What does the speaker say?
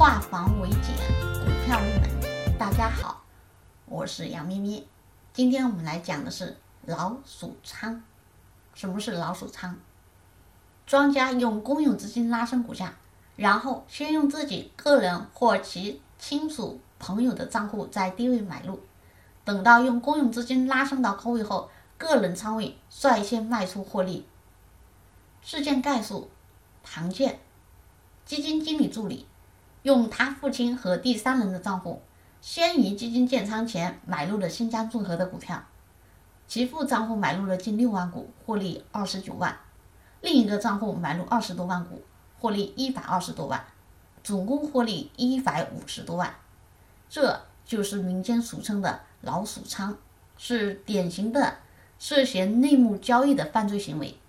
化繁为简，股票入门。大家好，我是杨咩咩。今天我们来讲的是老鼠仓。什么是老鼠仓？庄家用公有资金拉升股价，然后先用自己个人或其亲属、朋友的账户在低位买入，等到用公有资金拉升到高位后，个人仓位率先卖出获利。事件概述：庞建，基金经理助理。用他父亲和第三人的账户，先于基金建仓前买入了新疆众和的股票，其父账户买入了近六万股，获利二十九万；另一个账户买入二十多万股，获利一百二十多万，总共获利一百五十多万。这就是民间俗称的“老鼠仓”，是典型的涉嫌内幕交易的犯罪行为。